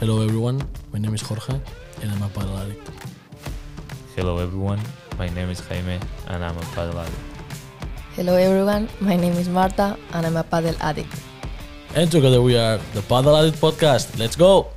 Hello everyone, my name is Jorge and I'm a paddle addict. Hello everyone, my name is Jaime and I'm a paddle addict. Hello everyone, my name is Marta and I'm a paddle addict. And together we are the Paddle Addict Podcast. Let's go!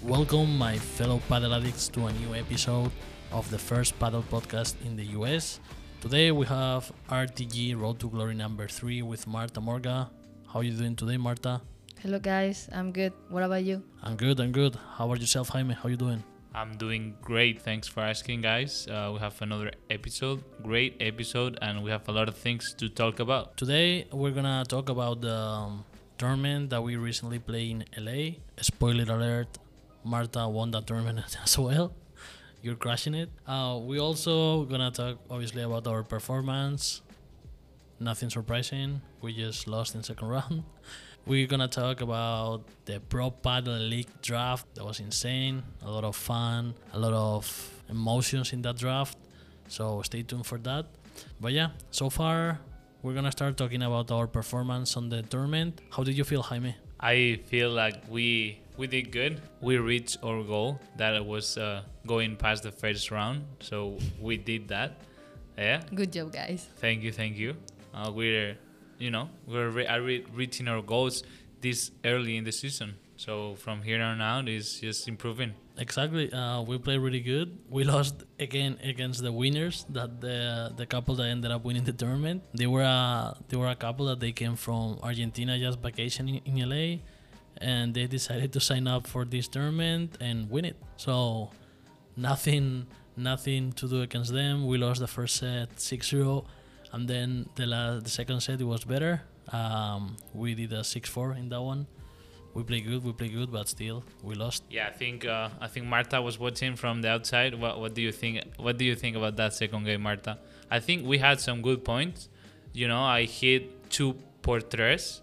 Welcome, my fellow paddle addicts, to a new episode of the first paddle podcast in the US. Today we have RTG Road to Glory number three with Marta Morga. How are you doing today, Marta? Hello guys, I'm good. What about you? I'm good, I'm good. How about yourself, Jaime? How are you doing? I'm doing great. Thanks for asking, guys. Uh, we have another episode, great episode, and we have a lot of things to talk about. Today we're gonna talk about the um, tournament that we recently played in LA. Spoiler alert: Marta won that tournament as well. You're crushing it. Uh, we also gonna talk obviously about our performance. Nothing surprising. We just lost in second round. We're gonna talk about the Pro Paddle League draft. That was insane. A lot of fun. A lot of emotions in that draft. So stay tuned for that. But yeah, so far we're gonna start talking about our performance on the tournament. How did you feel, Jaime? I feel like we we did good. We reached our goal that was uh, going past the first round, so we did that. Yeah. Good job, guys. Thank you, thank you. Uh, we're, you know, we're re- reaching our goals this early in the season. So from here on out, is just improving. Exactly. Uh, we played really good. We lost again against the winners. That the the couple that ended up winning the tournament. They were a they were a couple that they came from Argentina just vacationing in LA, and they decided to sign up for this tournament and win it. So nothing nothing to do against them. We lost the first set 6-0, and then the last the second set it was better. Um, we did a 6-4 in that one. We play good, we play good, but still we lost. Yeah, I think uh, I think Marta was watching from the outside. What what do you think? What do you think about that second game, Marta? I think we had some good points. You know, I hit two por tres,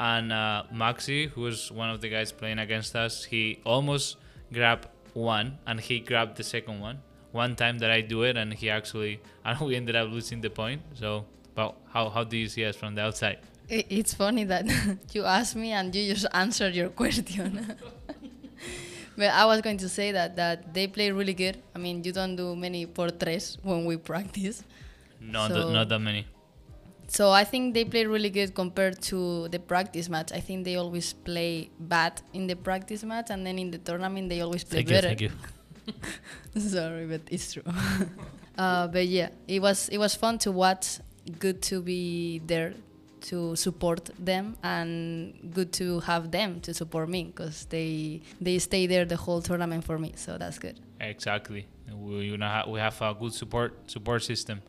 and uh, Maxi, who was one of the guys playing against us, he almost grabbed one, and he grabbed the second one. One time that I do it, and he actually, and we ended up losing the point. So, but how how do you see us from the outside? It's funny that you asked me and you just answered your question. but I was going to say that that they play really good. I mean, you don't do many por tres when we practice. Not So- that, not that many. So I think they play really good compared to the practice match. I think they always play bad in the practice match, and then in the tournament they always play Thank you, better. thank you. Sorry, but it's true. uh, but yeah, it was it was fun to watch. Good to be there to support them, and good to have them to support me because they they stay there the whole tournament for me. So that's good. Exactly. We you know ha- we have a good support support system,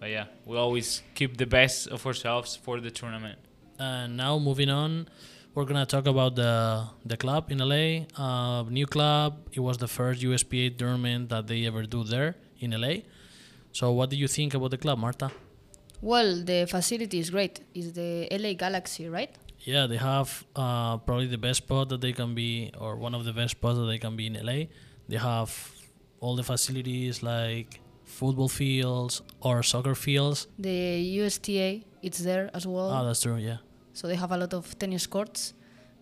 but yeah, we always keep the best of ourselves for the tournament. And now moving on, we're gonna talk about the the club in LA. Uh, new club. It was the first USPA tournament that they ever do there in LA. So what do you think about the club, Marta? Well, the facility is great. It's the LA Galaxy, right? Yeah, they have uh, probably the best spot that they can be, or one of the best spots that they can be in LA. They have all the facilities like football fields or soccer fields. The USTA, it's there as well. Oh, that's true. Yeah. So they have a lot of tennis courts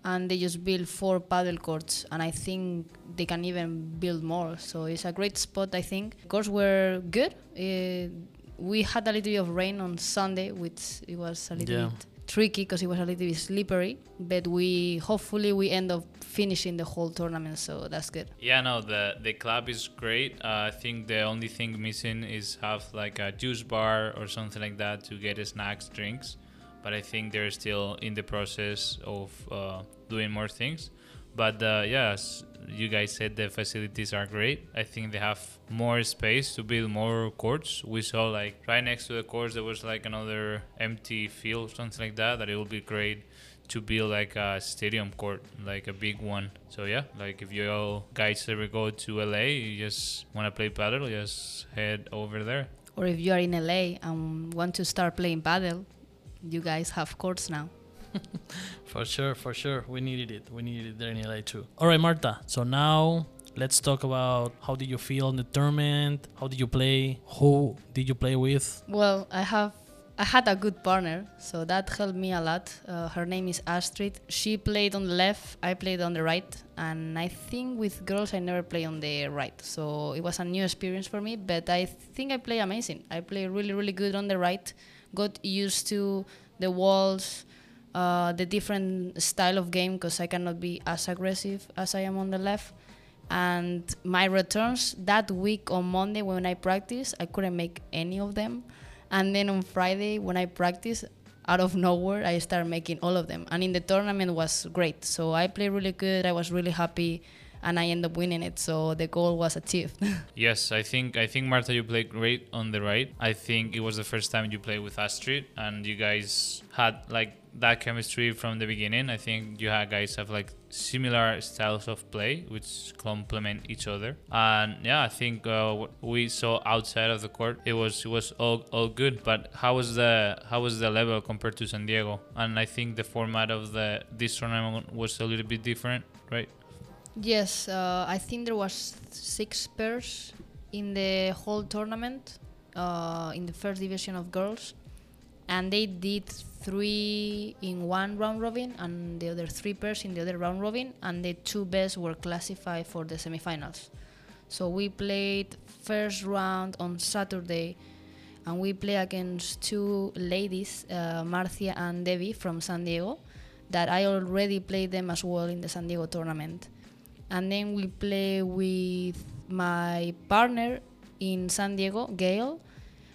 and they just build four paddle courts and I think they can even build more. So it's a great spot I think. Courts were good. Uh, we had a little bit of rain on Sunday which it was a little Yeah. bit tricky because it was a little bit slippery but we hopefully we end up finishing the whole tournament so that's good. Yeah, no, the the club is great. Uh, I think the only thing missing is have like a juice bar or something like that to get snacks, drinks. But I think they're still in the process of uh, doing more things. But uh, yes, you guys said the facilities are great. I think they have more space to build more courts. We saw like right next to the courts there was like another empty field, something like that. That it would be great to build like a stadium court, like a big one. So yeah, like if you all guys ever go to LA, you just want to play paddle, just head over there. Or if you are in LA and want to start playing paddle, you guys have courts now. For sure, for sure. We needed it. We needed it there in LA too. All right, Marta. So now let's talk about how did you feel in the tournament? How did you play? Who did you play with? Well, I have I had a good partner, so that helped me a lot. Uh, her name is Astrid. She played on the left, I played on the right, and I think with girls I never play on the right, so it was a new experience for me. But I think I play amazing. I play really, really good on the right. Got used to the walls, uh, the different style of game because I cannot be as aggressive as I am on the left. And my returns that week on Monday when I practice, I couldn't make any of them. And then on Friday when I practice, out of nowhere, I started making all of them. And in the tournament was great. So I played really good. I was really happy, and I ended up winning it. So the goal was achieved. Yes, I think I think Marta, you played great on the right. I think it was the first time you played with Astrid, and you guys had like that chemistry from the beginning. I think you guys have like similar styles of play, which complement each other. And yeah, I think uh, we saw outside of the court, it was it was all, all good. But how was the how was the level compared to San Diego? And I think the format of the this tournament was a little bit different, right? Yes, uh, I think there was six pairs in the whole tournament uh, in the first division of girls, and they did three in one round robin and the other three pairs in the other round robin, and the two best were classified for the semifinals. So we played first round on Saturday, and we play against two ladies, uh, Marcia and Debbie from San Diego, that I already played them as well in the San Diego tournament and then we play with my partner in San Diego, Gail,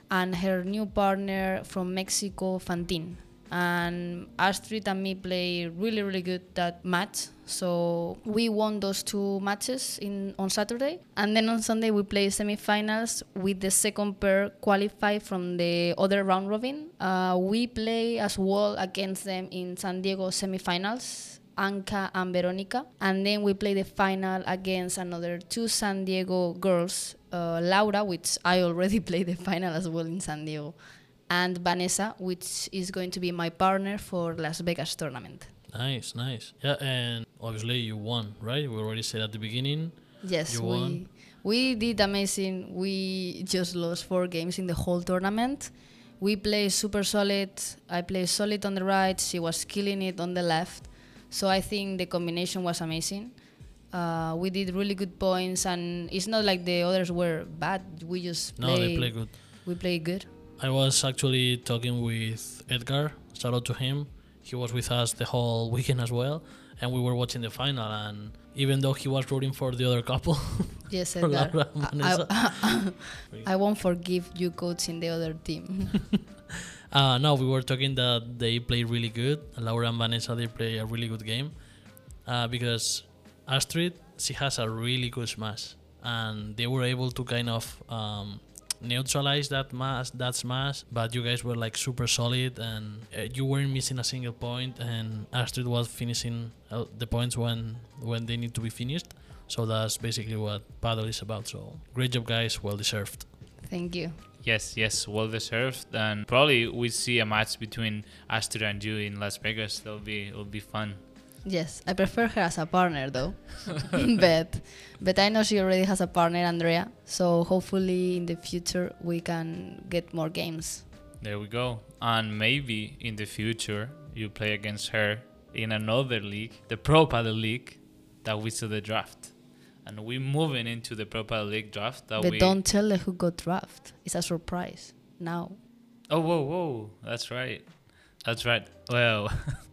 and her new partner from Mexico, Fantin. And Astrid and me play really, really good that match. So we won those two matches in on Saturday, and then on Sunday we play semifinals with the second pair qualified from the other round robin. Uh, we play as well against them in San Diego semifinals Anka and Veronica. And then we play the final against another two San Diego girls, uh, Laura, which I already played the final as well in San Diego, and Vanessa, which is going to be my partner for Las Vegas tournament. Nice, nice. Yeah, and obviously you won, right? We already said at the beginning. Yes, You we won. we did amazing. We just lost four games in the whole tournament. We played super solid. I played solid on the right. She was killing it on the left. So I think the combination was amazing. Uh, we did really good points, and it's not like the others were bad. We just No, they play good. We played good. I was actually talking with Edgar. Shout out to him. He was with us the whole weekend as well, and we were watching the final. And even though he was rooting for the other couple, Yes, Edgar. Laura I, I, I won't forgive you coaching the other team. uh, no, we were talking that they play really good. Laura and Vanessa they play a really good game uh, because Astrid she has a really good smash, and they were able to kind of um, neutralize that mass that smash. But you guys were like super solid, and uh, you weren't missing a single point, and Astrid was finishing uh, the points when when they need to be finished. So that's basically what paddle is about. So great job, guys. Well deserved. Thank you. Yes, yes, well deserved, and probably we see a match between Astrid and you in Las Vegas. That'll be it'll be fun. Yes, I prefer her as a partner though. but but I know she already has a partner, Andrea. So hopefully in the future we can get more games. There we go. And maybe in the future you play against her in another league, the Pro Paddle League, that we saw the draft. And we're moving into the Pro Paddle League draft that but we don't tell her who got draft. It's a surprise. Now. Oh whoa whoa. That's right. That's right. Well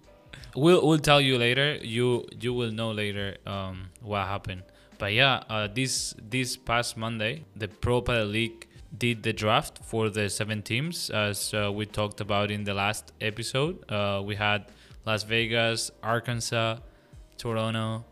we'll we'll tell you later. You you will know later um what happened. But yeah, uh, this this past Monday, the Pro Paddle League did the draft for the seven teams, as uh, we talked about in the last episode. Uh, we had Las Vegas, Arkansas, Toronto,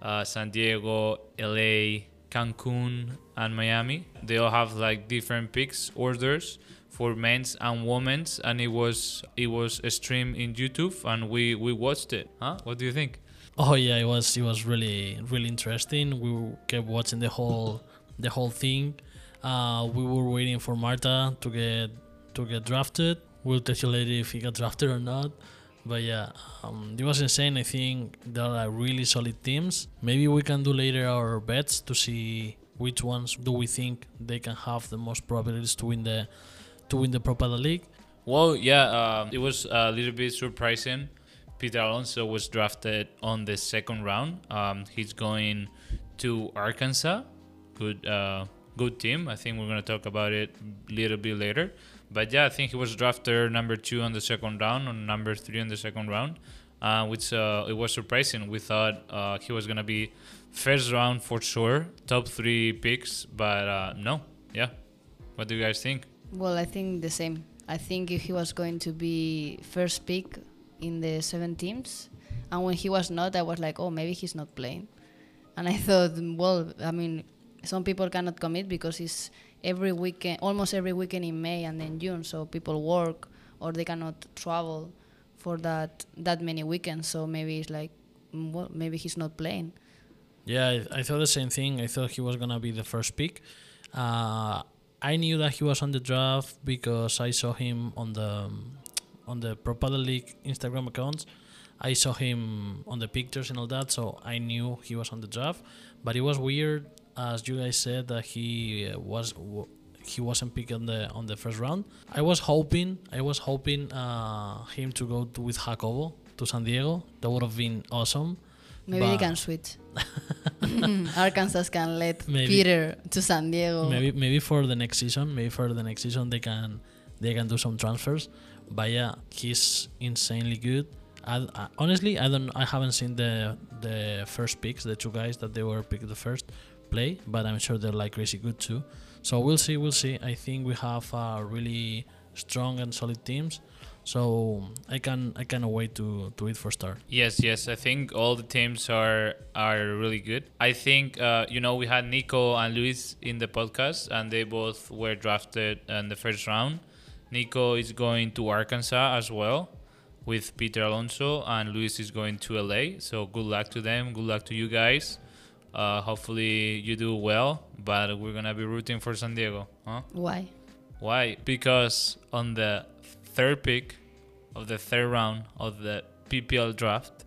uh, San Diego, LA, Cancun, and Miami. They all have like different picks orders for men's and women's, and it was it was streamed in YouTube, and we we watched it. Huh? What do you think? Oh yeah, it was it was really really interesting. We kept watching the whole the whole thing. Uh, we were waiting for Marta to get to get drafted. We'll tell you later if he got drafted or not. But yeah, um, it was insane. I think there are really solid teams. Maybe we can do later our bets to see which ones do we think they can have the most probabilities to win the to win the Pro Paddle League. Well, yeah, um, it was a little bit surprising. Peter Alonso was drafted on the second round. Um, he's going to Arkansas. Good, uh, good team. I think we're gonna talk about it a little bit later. But yeah, I think he was drafted number two on the second round, or number three on the second round, uh, which uh, it was surprising. We thought uh, he was gonna be first round for sure, top three picks, but uh, no. Yeah, what do you guys think? Well, I think the same. I think he was going to be first pick in the seven teams, and when he was not, I was like, oh, maybe he's not playing. And I thought, well, I mean, some people cannot commit because it's every weekend, almost every weekend in May and then June, so people work or they cannot travel for that that many weekends. So maybe it's like, mm, well, maybe he's not playing. Yeah, I, I thought the same thing. I thought he was gonna be the first pick. Uh, I knew that he was on the draft because I saw him on the on the Pro Paddle League Instagram accounts. I saw him on the pictures and all that, so I knew he was on the draft. But it was weird, as you guys said, that he uh, was he wasn't picked on the on the first round. I was hoping I was hoping uh, him to go to, with Jacobo to San Diego. That would have been awesome. Maybe they can switch. Arkansas can let Maybe. Peter to San Diego. maybe maybe for the next season maybe for the next season they can they can do some transfers but yeah he's insanely good I, I, honestly i don't i haven't seen the the first picks the two guys that they were picked the first play but i'm sure they're like crazy good too so we'll see we'll see i think we have uh, really strong and solid teams so i can i cannot wait to to it for start Yes, yes. I think all the teams are are really good. I think uh, you know we had Nico and Luis in the podcast, and they both were drafted in the first round. Nico is going to Arkansas as well with Peter Alonso, and Luis is going to LA. So good luck to them. Good luck to you guys. Uh, hopefully you do well, but we're gonna be rooting for San Diego. Huh? Why? Why? Because on the third pick of the third round of the PPL draft,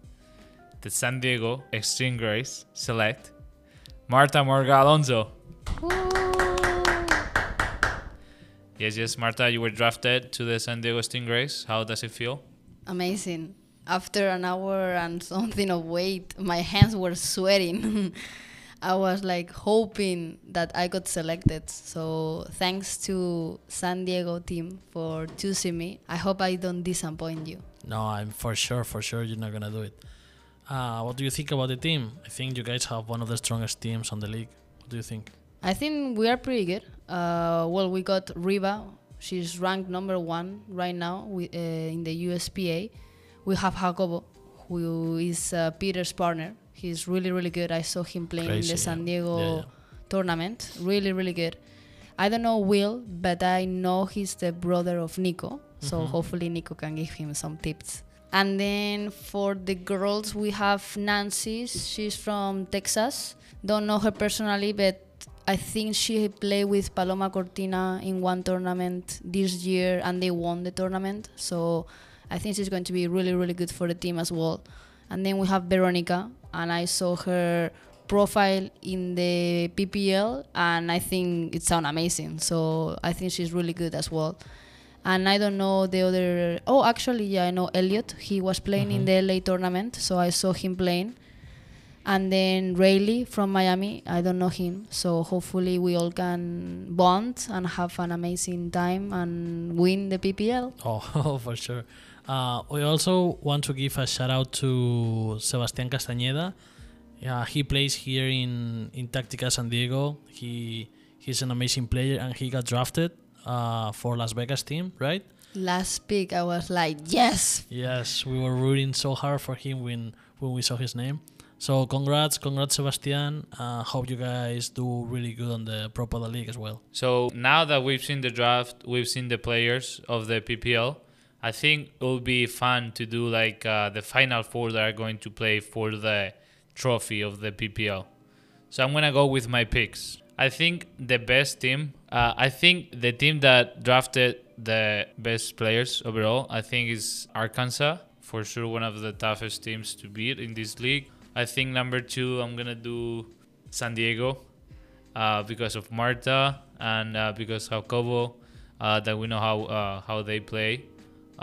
the San Diego Stingrays select Marta Morga Alonso. Yes, yes, Marta, you were drafted to the San Diego Stingrays. How does it feel? Amazing. After an hour and something of wait, my hands were sweating. I was like hoping that I got selected. So thanks to San Diego team for choosing me. I hope I don't disappoint you. No, I'm for sure, for sure you're not gonna do it. Uh, what do you think about the team? I think you guys have one of the strongest teams on the league. What do you think? I think we are pretty good. Uh, well, we got Riva. She's ranked number one right now uh, in the USPA. We have Jacobo, who is uh, Peter's partner. He's really, really good. I saw him playing in the San. Diego Yeah, yeah. tournament. Really, really good. I don't know Will, but I know he's the brother of Nico. So Mhm. hopefully Nico can give him some tips. And then for the girls, we have Nancy. She's from Texas. Don't know her personally, but I think she played with Paloma Cortina in one tournament this year and they won the tournament. So I think she's going to be really, really good for the team as well. And then we have Veronica, and I saw her profile in the PPL, and I think it sounds amazing. So I think she's really good as well. And I don't know the other. Oh, actually, yeah, I know Elliot. He was playing in Mhm. the LA tournament, so I saw him playing. And then Rayleigh from Miami, I don't know him. So hopefully we all can bond and have an amazing time and win the PPL. Oh, for sure. Uh, we also want to give a shout out to Sebastián Castañeda. Yeah, he plays here in in Tactica San Diego. He he's an amazing player and he got drafted uh, for Las Vegas team, right? Last pick, I was like, yes, Yes, we were rooting so hard for him when when we saw his name. So congrats, congrats, Sebastian. Uh, hope you guys do really good on the Pro Paddle League as well. So now that we've seen the draft, we've seen the players of the PPL. I think it will be fun to do like uh, the final four that are going to play for the trophy of the PPL. So I'm gonna go with my picks. I think the best team. Uh, I think the team that drafted the best players overall. I think is Arkansas for sure one of the toughest teams to beat in this league. I think number two, I'm gonna do San Diego uh, because of Marta and uh, because of Kobo, uh, that we know how uh, how they play.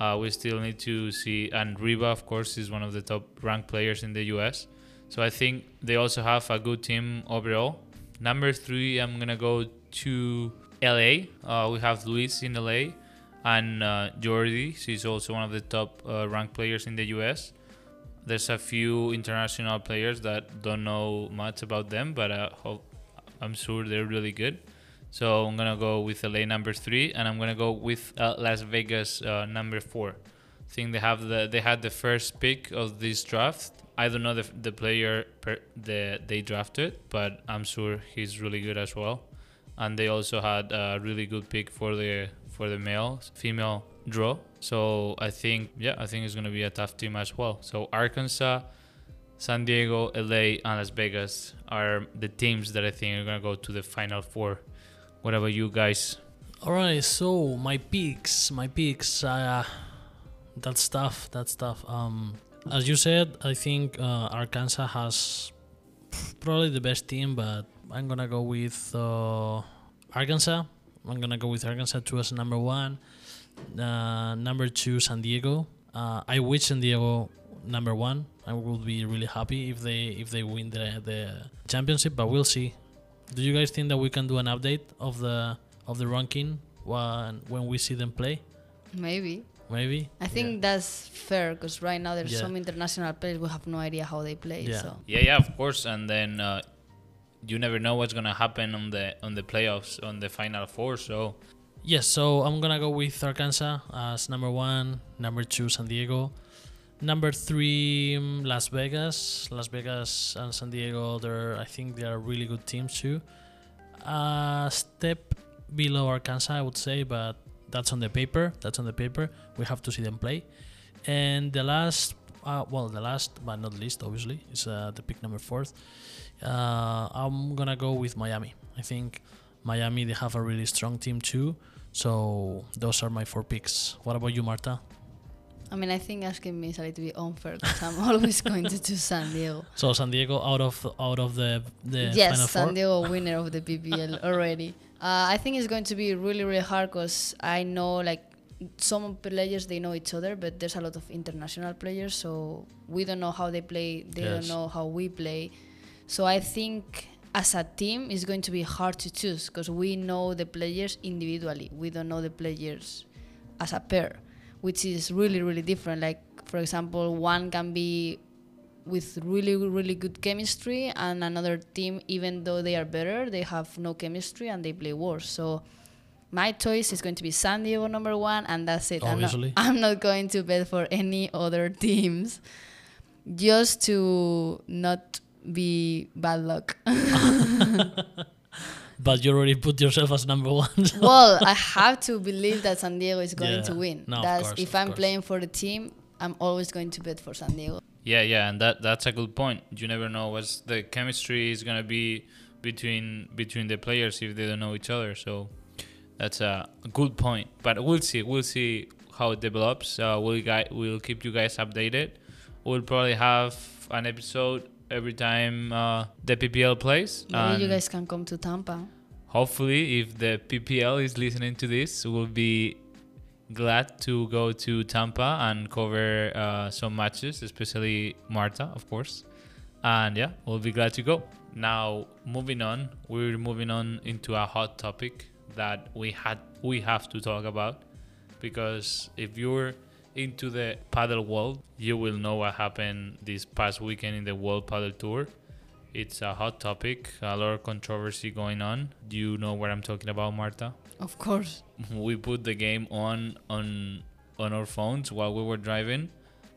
Uh, we still need to see, and Riva, of course, is one of the top ranked players in the US. So I think they also have a good team overall. Number three, I'm gonna go to LA. Uh, we have Luis in LA, and uh, Jordi. She's also one of the top uh, ranked players in the US. There's a few international players that don't know much about them, but uh, I'm sure they're really good. So I'm gonna go with LA number three, and I'm gonna go with uh, Las Vegas uh, number four. I think they have the they had the first pick of this draft. I don't know the, the player per, the they drafted, but I'm sure he's really good as well. And they also had a really good pick for the for the male female draw. So I think yeah, I think it's gonna be a tough team as well. So Arkansas, San Diego, LA, and Las Vegas are the teams that I think are gonna go to the final four. What about you guys? All right, so my picks, my picks. Uh, that stuff, that stuff. Um, as you said, I think uh, Arkansas has probably the best team, but I'm gonna go with uh, Arkansas. I'm gonna go with Arkansas two as number one. Uh, number two, San Diego. Uh, I wish San Diego number one. I would be really happy if they if they win the the championship, but we'll see. Do you guys think that we can do an update of the of the ranking when when we see them play? Maybe. Maybe. I think that's fair because right now there's Yeah. some international players we have no idea how they play. Yeah. So Yeah, yeah, of course. And then uh, you never know what's gonna happen on the on the playoffs on the final four. So Yes, so I'm gonna go with Arkansas as number one, number two San Diego, number three mm, Las Vegas. Las Vegas and San Diego, they're I think they are really good teams too. A step below Arkansas, I would say, but that's on the paper. That's on the paper. We have to see them play. And the last, uh, well, the last but not least, obviously, is uh, the pick number fourth. Uh, I'm gonna go with Miami. I think Miami they have a really strong team too. So those are my four picks. What about you, Marta? I mean, I think asking me is a little bit unfair because I'm always going to choose San Diego. So San Diego out of out of the the yes, final San four. Diego winner of the PPL already. Uh, I think it's going to be really really hard because I know like some players they know each other, but there's a lot of international players, so we don't know how they play. They Yes. don't know how we play. So I think as a team it's going to be hard to choose because we know the players individually. We don't know the players as a pair, which is really really different. Like for example, one can be with really really good chemistry and another team even though they are better they have no chemistry and they play worse so my choice is going to be San Diego number one and that's it I'm not, Obviously. I'm not going to bet for any other teams just to not be bad luck But you already put yourself as number one. so- well I have to believe that San Diego is going to win No, that's course, if I'm course. playing for the team I'm always going to bet for San Diego yeah, yeah, and that that's a good point. You never know what's the chemistry is gonna be between between the players if they don't know each other. So that's a good point. But we'll see. We'll see how it develops. Uh, we'll guy we'll keep you guys updated. We'll probably have an episode every time uh, the PPL plays. maybe you guys can come to Tampa. hopefully if the ppl is listening to this we'll be glad to go to tampa and cover uh, some matches especially marta of course. And yeah we'll be glad to go. Now moving on we're moving on into a hot topic that we had we have to talk about. Because if you're into the paddle world you will know what happened this past weekend in the World Padel Tour it's a hot topic, a lot of controversy going on. Do you know what I'm talking about, Marta? of course We put the game on on on our phones while we were driving,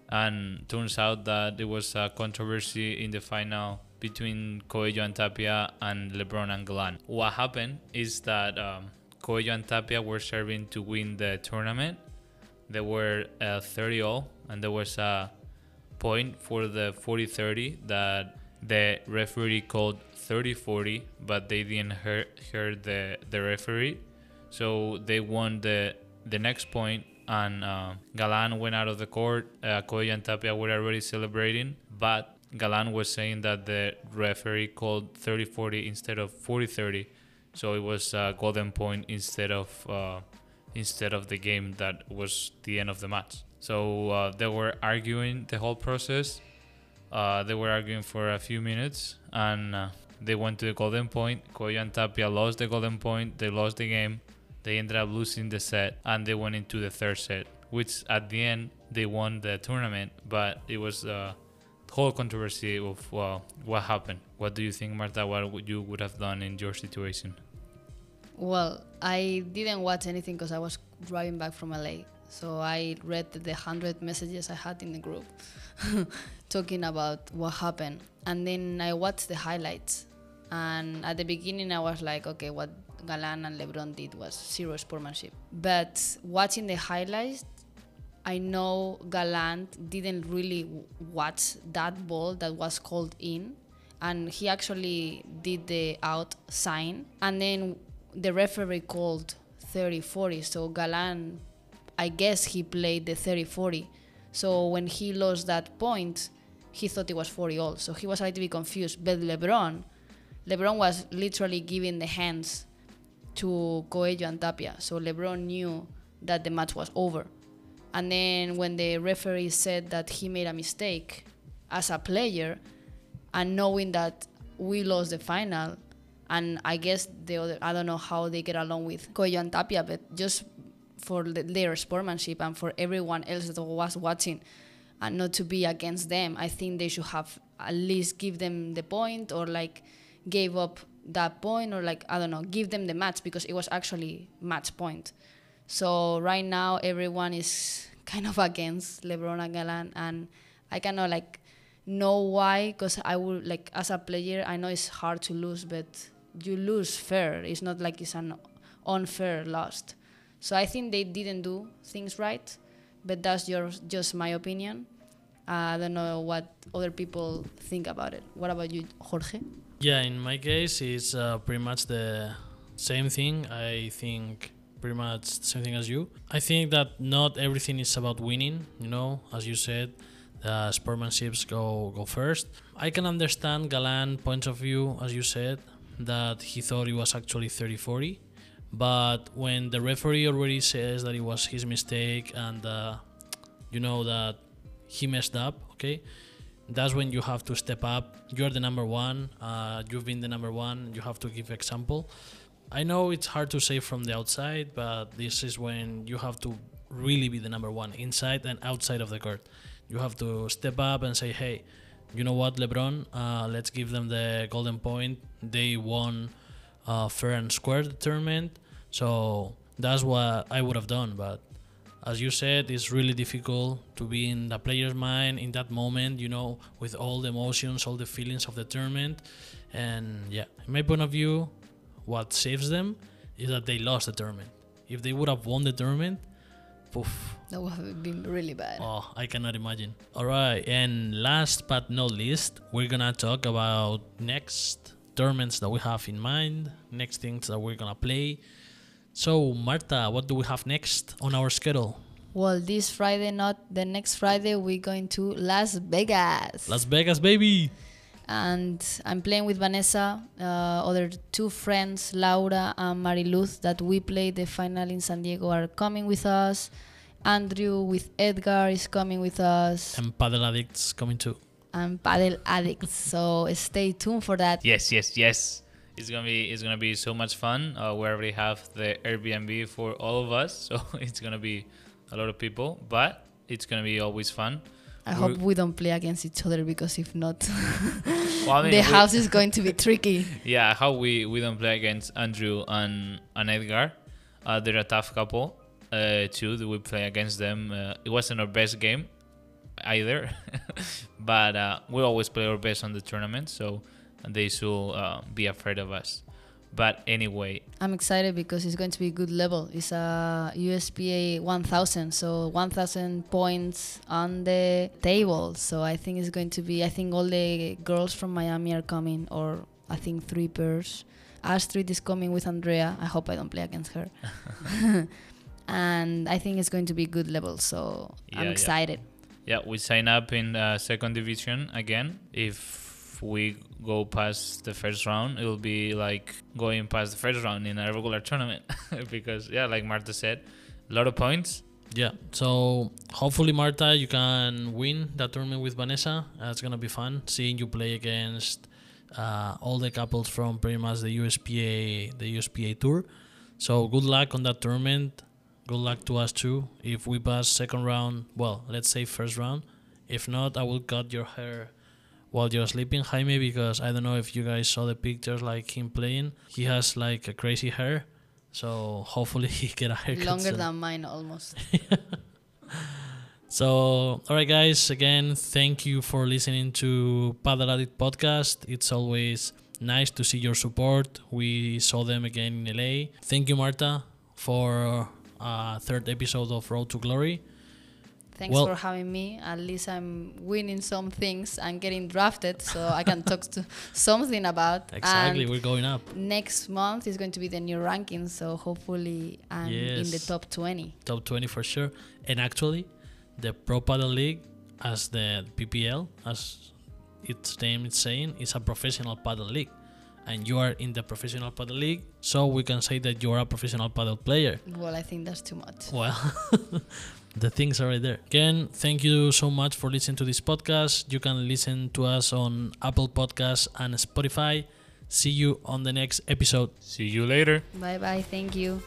and turns out that there was a controversy in the final between Coello and Tapia and LeBron and Galan. What happened is that um, Coello and Tapia were serving to win the tournament. They were uh, 30 all, and there was a point for the 40 30 that the referee called 30 40, but they didn't hear, hear the, the referee. So they won the, the next point and uh, Galan went out of the court. Uh, Coello and Tapia were already celebrating, but Galan was saying that the referee called 30-40 instead of 40-30, so it was a golden point instead of uh, instead of the game that was the end of the match. So uh, they were arguing the whole process. Uh, they were arguing for a few minutes, and uh, they went to the golden point. Coello and Tapia lost the golden point. They lost the game. They ended up losing the set, and they went into the third set, which at the end they won the tournament. But it was a whole controversy of well, what happened. What do you think, Marta? What would you would have done in your situation? Well, I didn't watch anything because I was driving back from LA. So I read the hundred messages I had in the group talking about what happened, and then I watched the highlights. And at the beginning, I was like, okay, what Galan and LeBron did was zero sportsmanship. But watching the highlights, I know Galan didn't really watch that ball that was called in, and he actually did the out sign, and then the referee called 30-40. So Galan, I guess he played the 30-40. So when he lost that point, he thought it was 40 all. So he was a little bit confused. But LeBron, LeBron was literally giving the hands to Coello and Tapia. So LeBron knew that the match was over. And then when the referee said that he made a mistake as a player, and knowing that we lost the final, and I guess the other, I don't know how they get along with Coello and Tapia, but just for the, their sportsmanship and for everyone else that was watching, and not to be against them, I think they should have at least give them the point or like gave up that point or like I don't know, give them the match because it was actually match point. So right now everyone is kind of against LeBron and Galan, and I cannot like know why because I would like as a player I know it's hard to lose, but you lose fair. It's not like it's an unfair loss. So I think they didn't do things right, but that's your just my opinion. I don't know what other people think about it. What about you, Jorge? Yeah, in my case, it's uh, pretty much the same thing. I think pretty much the same thing as you. I think that not everything is about winning. You know, as you said, the sportsmanships go go first. I can understand Galan point of view, as you said, that he thought it was actually 30-40. But when the referee already says that it was his mistake and uh, you know that he messed up, okay, that's when you have to step up. You're the number one. Uh, you've been the number one. You have to give example. I know it's hard to say from the outside, but this is when you have to really be the number one inside and outside of the court. You have to step up and say, "Hey, you know what, LeBron? Uh, let's give them the golden point. They won uh, fair and square the tournament, so that's what I would have done. But as you said, it's really difficult to be in the player's mind in that moment, you know, with all the emotions, all the feelings of the tournament. And yeah, in my point of view, what saves them is that they lost the tournament. If they would have won the tournament, poof, That would have been really bad. Oh, I cannot imagine. All right, and last but not least, we're gonna talk about next tournaments that we have in mind, next things that we're gonna play. So, Marta, what do we have next on our schedule? Well, this Friday, not the next Friday, we're going to Las Vegas. Las Vegas, baby. And I'm playing with Vanessa, uh, other two friends, Laura and Mariluz, that we played the final in San Diego, are coming with us. Andrew with Edgar is coming with us, And Paddle Addicts coming too. and Paddle Addicts. so stay tuned for that. Yes, yes, yes. It's gonna be it's gonna be so much fun. Uh, we already have the Airbnb for all of us, so it's gonna be a lot of people, but it's gonna be always fun. I hope we don't play against each other because if not, Well, I mean, the house is going to be tricky. Yeah, how we we don't play against Andrew and and Edgar. Uh, they're a tough couple. Uh, too. that We play against them. Uh, it wasn't our best game either, but uh, we always play our best on the tournament, so they should uh, be afraid of us. But anyway, I'm excited because it's going to be a good level. It's a USPA 1000, so 1000 points on the table. So I think it's going to be. I think all the girls from Miami are coming, or I think three pairs. Astrid is coming with Andrea. I hope I don't play against her. and I think it's going to be good level. So Yeah, I'm yeah. excited. Yeah, we sign up in uh, second division again. If we go past the first round, it will be like going past the first round in a regular tournament because yeah, like Marta said, a lot of points. Yeah. So hopefully, Marta, you can win that tournament with Vanessa. Uh, it's gonna be fun seeing you play against uh, all the couples from pretty much the USPA, the USPA tour. So good luck on that tournament. Good luck to us too. If we pass second round, well, let's say first round. If not, I will cut your hair while you're sleeping, Jaime, because I don't know if you guys saw the pictures like him playing. He has like a crazy hair. So hopefully he get a haircut. Longer soon. than mine almost. So, all right, guys. Again, thank you for listening to Paddle Addict podcast. It's always nice to see your support. We saw them again in LA. Thank you, Marta, for uh, third episode of Road to Glory. Thanks Well- for having me. At least I'm winning some things and getting drafted, so I can talk to something about. Exactly, And we're going up. next month is going to be the new ranking, so hopefully I'm in the top 20. Top 20 for sure. And actually, the Pro Paddle League, as the PPL, as its name is saying, is a professional paddle league. And you are in the professional paddle league, so we can say that you are a professional paddle player. Well, I think that's too much. Well, the things are right there. Again, thank you so much for listening to this podcast. You can listen to us on Apple Podcasts and Spotify. See you on the next episode. See you later. Bye bye. Thank you.